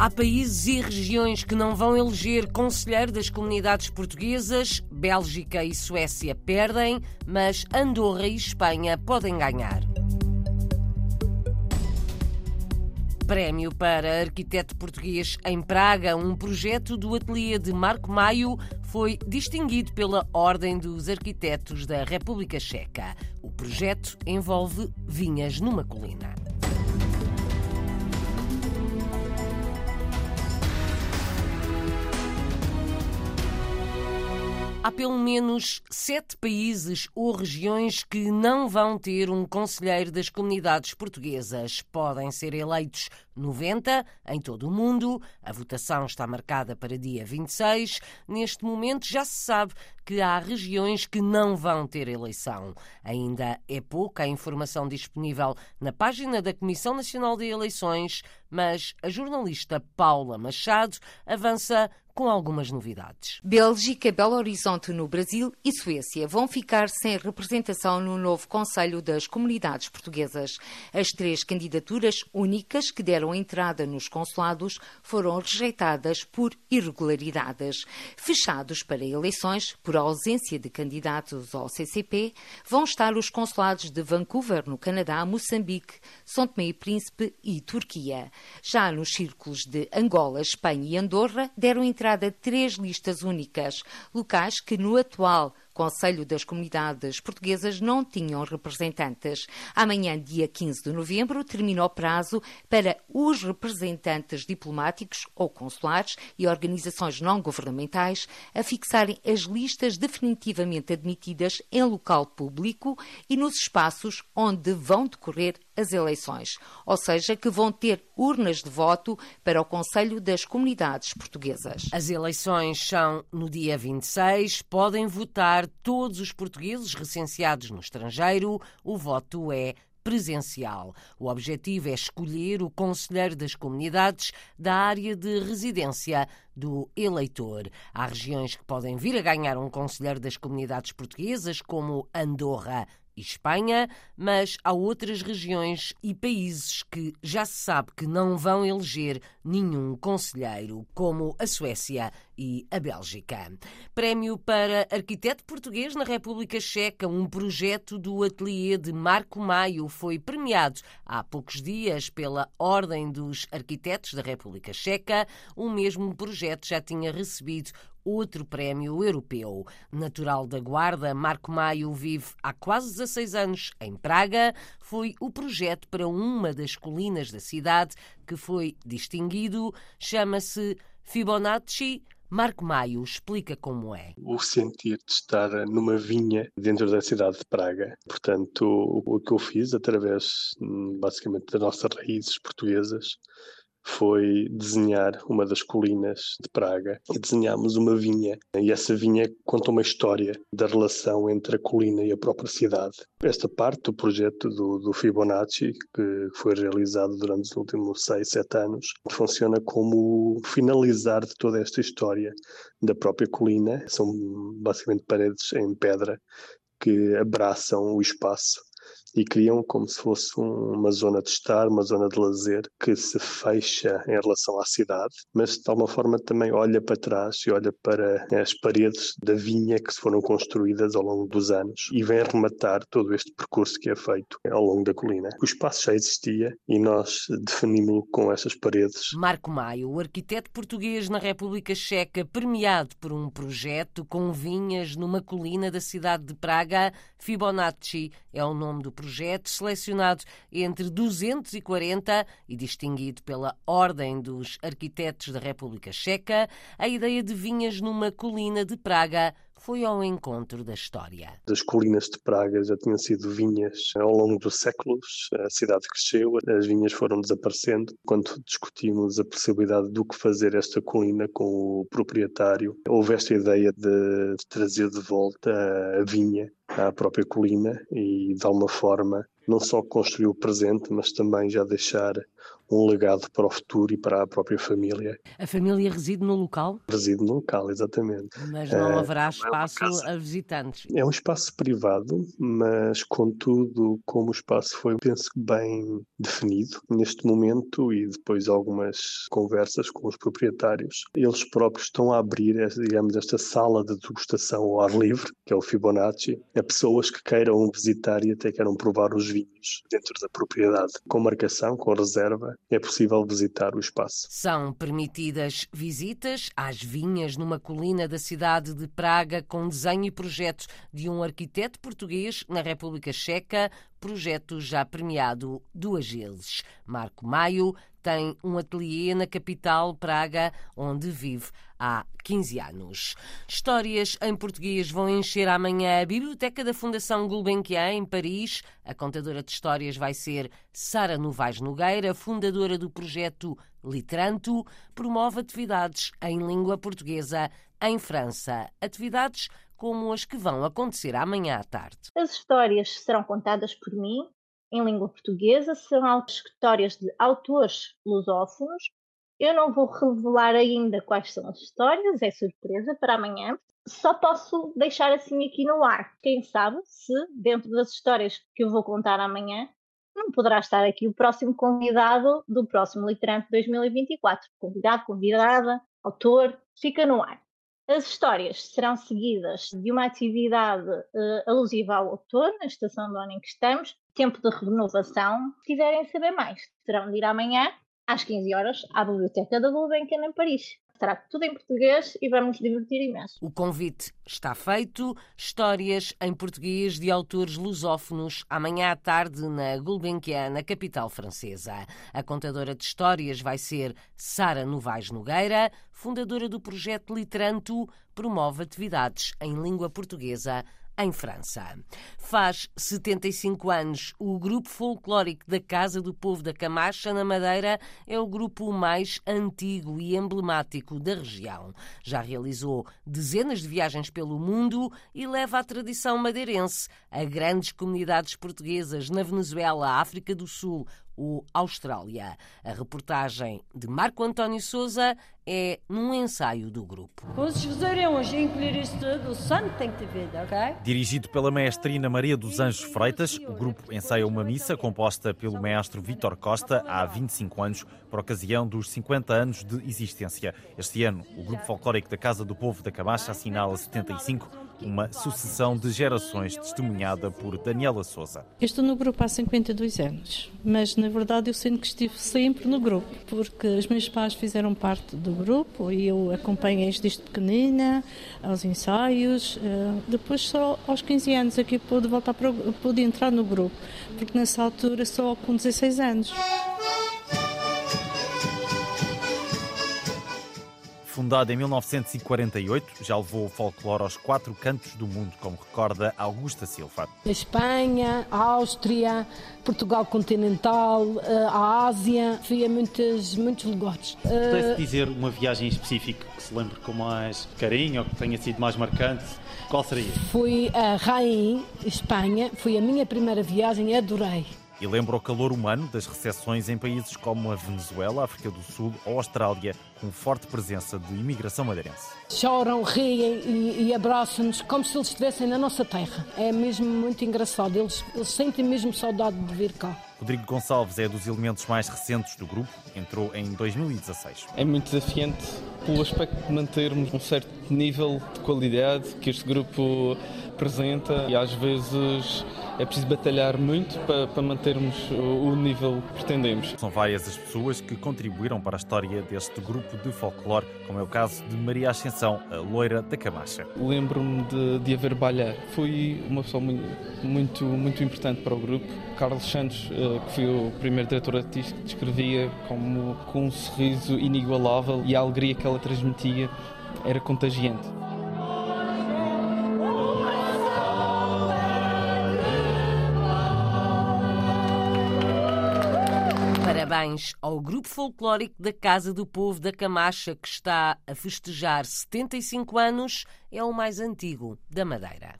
Há países e regiões que não vão eleger conselheiro das comunidades portuguesas. Bélgica e Suécia perdem, mas Andorra e Espanha podem ganhar. Prémio para arquiteto português em Praga, um projeto do ateliê de Marco Maio foi distinguido pela Ordem dos Arquitetos da República Checa. O projeto envolve vinhas numa colina. Há pelo menos sete países ou regiões que não vão ter um conselheiro das comunidades portuguesas. Podem ser eleitos 90 em todo o mundo. A votação está marcada para dia 26. Neste momento já se sabe que há regiões que não vão ter eleição. Ainda é pouca a informação disponível na página da Comissão Nacional de Eleições, mas a jornalista Paula Machado avança com algumas novidades. Bélgica, Belo Horizonte no Brasil e Suécia vão ficar sem representação no novo Conselho das Comunidades Portuguesas. As três candidaturas únicas que deram entrada nos consulados foram rejeitadas por irregularidades. Fechados para eleições por ausência de candidatos ao CCP, vão estar os consulados de Vancouver, no Canadá, Moçambique, São Tomé e Príncipe e Turquia. Já nos círculos de Angola, Espanha e Andorra deram entrada três listas únicas, locais que no atual Conselho das Comunidades Portuguesas não tinham representantes. Amanhã, dia 15 de novembro, termina o prazo para os representantes diplomáticos ou consulares e organizações não governamentais a fixarem as listas definitivamente admitidas em local público e nos espaços onde vão decorrer as eleições, ou seja, que vão ter urnas de voto para o Conselho das Comunidades Portuguesas. As eleições são no dia 26, podem votar todos os portugueses recenseados no estrangeiro. O voto é presencial. O objetivo é escolher o conselheiro das comunidades da área de residência do eleitor. Há regiões que podem vir a ganhar um conselheiro das comunidades portuguesas, como Andorra e Espanha, mas há outras regiões e países que já se sabe que não vão eleger nenhum conselheiro, como a Suécia e a Bélgica. Prémio para arquiteto português na República Checa, um projeto do ateliê de Marco Maio, foi premiado há poucos dias pela Ordem dos Arquitetos da República Checa. O mesmo projeto já tinha recebido outro prémio europeu. Natural da Guarda, Marco Maio vive há quase 16 anos em Praga. Foi o projeto para uma das colinas da cidade que foi distinguido. Chama-se Fibonacci. Marco Maio explica como é. O sentir de estar numa vinha dentro da cidade de Praga. Portanto, o que eu fiz através, basicamente, das nossas raízes portuguesas, foi desenhar uma das colinas de Praga e desenhámos uma vinha. E essa vinha conta uma história da relação entre a colina e a própria cidade. Esta parte do projeto do, do Fibonacci, que foi realizado durante os últimos 6, 7 anos, funciona como finalizar de toda esta história da própria colina. São basicamente paredes em pedra que abraçam o espaço e criam como se fosse uma zona de estar, uma zona de lazer que se fecha em relação à cidade, mas de alguma forma também olha para trás e olha para as paredes da vinha que se foram construídas ao longo dos anos e vem rematar todo este percurso que é feito ao longo da colina. O espaço já existia e nós definimos com essas paredes. Marco Maio, o arquiteto português na República Checa, premiado por um projeto com vinhas numa colina da cidade de Praga, Fibonacci é o nome do projeto, selecionado entre 240 e distinguido pela Ordem dos Arquitetos da República Checa, a ideia de vinhas numa colina de Praga foi ao encontro da história. As colinas de Praga já tinham sido vinhas ao longo dos séculos, a cidade cresceu, as vinhas foram desaparecendo. Quando discutimos a possibilidade do que fazer esta colina com o proprietário, houve esta ideia de trazer de volta a vinha à própria colina e, de alguma forma, não só construir o presente, mas também já deixar um legado para o futuro e para a própria família. A família reside no local? Reside no local, exatamente. Mas não uh, haverá espaço é a visitantes? É um espaço privado, mas contudo, como o espaço foi, penso bem definido neste momento e depois algumas conversas com os proprietários, eles próprios estão a abrir, digamos, esta sala de degustação ao ar livre, que é o Fibonacci, a pessoas que queiram visitar e até queiram provar os vinhos dentro da propriedade, com marcação, com reserva é possível visitar o espaço. São permitidas visitas às vinhas numa colina da cidade de Praga com desenho e projeto de um arquiteto português na República Checa, projeto já premiado duas vezes. Marco Maio tem um ateliê na capital, Praga, onde vive há 15 anos. Histórias em português vão encher amanhã a biblioteca da Fundação Gulbenkian, em Paris. A contadora de histórias vai ser Sara Novaes Nogueira, fundadora do projeto Litranto, promove atividades em língua portuguesa em França. Atividades como as que vão acontecer amanhã à tarde. As histórias serão contadas por mim em língua portuguesa, serão histórias de autores lusófonos. Eu não vou revelar ainda quais são as histórias, é surpresa para amanhã. Só posso deixar assim aqui no ar. Quem sabe se dentro das histórias que eu vou contar amanhã não poderá estar aqui o próximo convidado do próximo Literante 2024. Convidado, convidada, autor, fica no ar. As histórias serão seguidas de uma atividade uh, alusiva ao autor, na estação do ano em que estamos, tempo de renovação. Se quiserem saber mais, terão de ir amanhã, às 15 horas, à Biblioteca da Gulbenkian, em Paris. Estará tudo em português e vamos divertir imenso. O convite está feito. Histórias em português de autores lusófonos amanhã à tarde na Gulbenkian, na capital francesa. A contadora de histórias vai ser Sara Novaes Nogueira, fundadora do projeto Literanto, promove atividades em língua portuguesa em França. Faz 75 anos, o grupo folclórico da Casa do Povo da Camacha, na Madeira, é o grupo mais antigo e emblemático da região. Já realizou dezenas de viagens pelo mundo e leva a tradição madeirense a grandes comunidades portuguesas na Venezuela, África do Sul, o Austrália. A reportagem de Marco António Souza é num ensaio do grupo. Vamos fazer hoje incluir isto tudo, o santo tem que ter vida, ok? Dirigido pela maestrina Maria dos Anjos Freitas, o grupo ensaia uma missa composta pelo maestro Vítor Costa há 25 anos, por ocasião dos 50 anos de existência. Este ano, o grupo folclórico da Casa do Povo da Camacha assinala 75 uma sucessão de gerações testemunhada por Daniela Souza. estou no grupo há 52 anos, mas na verdade eu sinto que estive sempre no grupo, porque os meus pais fizeram parte do grupo e eu acompanhei desde pequenina, aos ensaios. Eh, depois só aos 15 anos é que pude voltar para, pude entrar no grupo, porque nessa altura só com 16 anos. Fundada em 1948, já levou o folclore aos quatro cantos do mundo, como recorda Augusta Silva. A Espanha, a Áustria, Portugal continental, eh, a Ásia, fui a muitos, muitos lugares. Pudesse dizer uma viagem específica que se lembre com mais carinho ou que tenha sido mais marcante? Qual seria? Fui a Raim, Espanha, foi a minha primeira viagem, adorei e lembra o calor humano das recepções em países como a Venezuela, a África do Sul ou a Austrália, com forte presença de imigração madeirense. Choram, riem e, e abraçam-nos como se eles estivessem na nossa terra. É mesmo muito engraçado, eles, eles sentem mesmo saudade de vir cá. Rodrigo Gonçalves é dos elementos mais recentes do grupo, entrou em 2016. É muito desafiante pelo aspecto de mantermos um certo nível de qualidade que este grupo apresenta e às vezes é preciso batalhar muito para, para mantermos o, o, nível que pretendemos. São várias as pessoas que contribuíram para a história deste grupo de folclore, como é o caso de Maria Ascensão, a loira da Camacha. Lembro-me de, de haver balhar. Foi uma pessoa muito, muito, muito importante para o grupo. Carlos Santos, eh, que foi o primeiro diretor artístico, descrevia como com um sorriso inigualável e a alegria que ela transmitia era contagiante. Parabéns ao grupo folclórico da Casa do Povo da Camacha, que está a festejar 75 anos, é o mais antigo da Madeira.